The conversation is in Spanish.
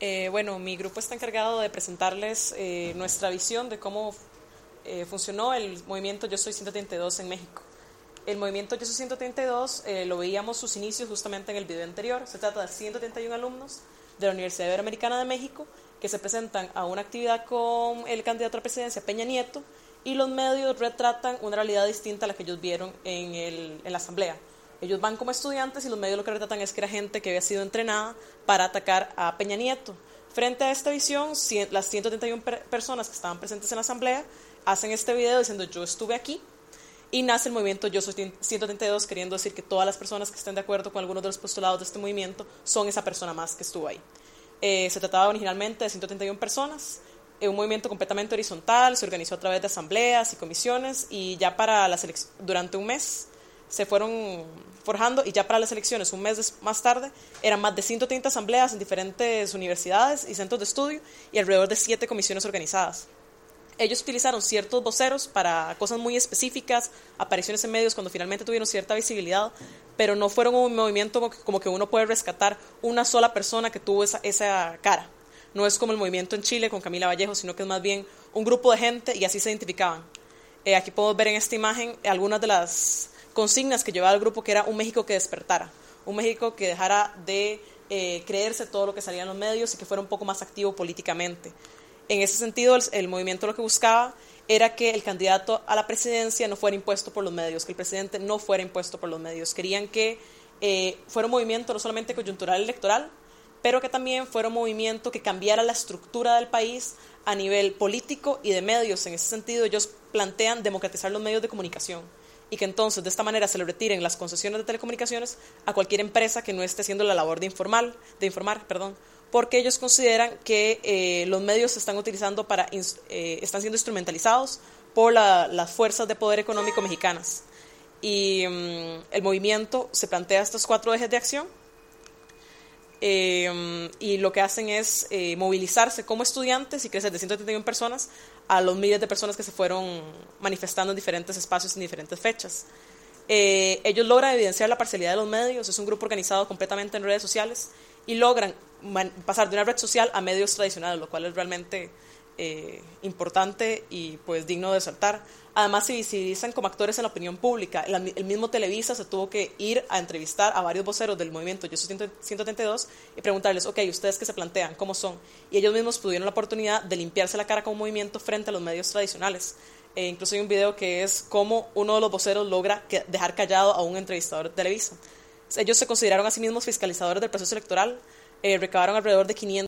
Eh, bueno, mi grupo está encargado de presentarles eh, nuestra visión de cómo eh, funcionó el movimiento Yo Soy 132 en México. El movimiento Yo Soy 132 lo veíamos sus inicios justamente en el video anterior. Se trata de 131 alumnos de la Universidad Iberoamericana de México que se presentan a una actividad con el candidato a la presidencia Peña Nieto y los medios retratan una realidad distinta a la que ellos vieron en, el, en la asamblea. Ellos van como estudiantes y los medios lo que retratan es que era gente que había sido entrenada para atacar a Peña Nieto. Frente a esta visión, las 131 personas que estaban presentes en la asamblea hacen este video diciendo yo estuve aquí y nace el movimiento Yo Soy 132, queriendo decir que todas las personas que estén de acuerdo con algunos de los postulados de este movimiento son esa persona más que estuvo ahí. Eh, se trataba originalmente de 131 personas, un movimiento completamente horizontal, se organizó a través de asambleas y comisiones y ya para la durante un mes se fueron forjando y ya para las elecciones, un mes más tarde, eran más de 130 asambleas en diferentes universidades y centros de estudio y alrededor de siete comisiones organizadas. Ellos utilizaron ciertos voceros para cosas muy específicas, apariciones en medios cuando finalmente tuvieron cierta visibilidad, pero no fueron un movimiento como que uno puede rescatar una sola persona que tuvo esa, esa cara. No es como el movimiento en Chile con Camila Vallejo, sino que es más bien un grupo de gente y así se identificaban. Eh, aquí podemos ver en esta imagen algunas de las consignas que llevaba el grupo, que era un México que despertara, un México que dejara de eh, creerse todo lo que salía en los medios y que fuera un poco más activo políticamente. En ese sentido, el, movimiento lo que buscaba era que el candidato a la presidencia no fuera impuesto por los medios, que el presidente no fuera impuesto por los medios. Querían que eh, fuera un movimiento no solamente coyuntural electoral, pero que también fuera un movimiento que cambiara la estructura del país a nivel político y de medios. En ese sentido, ellos plantean democratizar los medios de comunicación y que entonces de esta manera se le retiren las concesiones de telecomunicaciones a cualquier empresa que no esté haciendo la labor de, informal, de informar, perdón, porque ellos consideran que eh, los medios se están utilizando para, eh, están siendo instrumentalizados por las fuerzas de poder económico mexicanas. Y mm, el movimiento se plantea estos cuatro ejes de acción eh, y lo que hacen es eh, movilizarse como estudiantes y crecer de 131 personas a los miles de personas que se fueron manifestando en diferentes espacios en diferentes fechas. Eh, ellos logran evidenciar la parcialidad de los medios, es un grupo organizado completamente en redes sociales y logran pasar de una red social a medios tradicionales, lo cual es realmente importante y pues digno de saltar. Además, se visibilizan como actores en la opinión pública. El, mismo Televisa se tuvo que ir a entrevistar a varios voceros del movimiento Yo soy 132 y preguntarles, ok, ¿ustedes qué se plantean? ¿Cómo son? Y ellos mismos tuvieron la oportunidad de limpiarse la cara como movimiento frente a los medios tradicionales. E incluso hay un video que es cómo uno de los voceros logra dejar callado a un entrevistador de Televisa. Ellos se consideraron a sí mismos fiscalizadores del proceso electoral, eh, recabaron alrededor de 500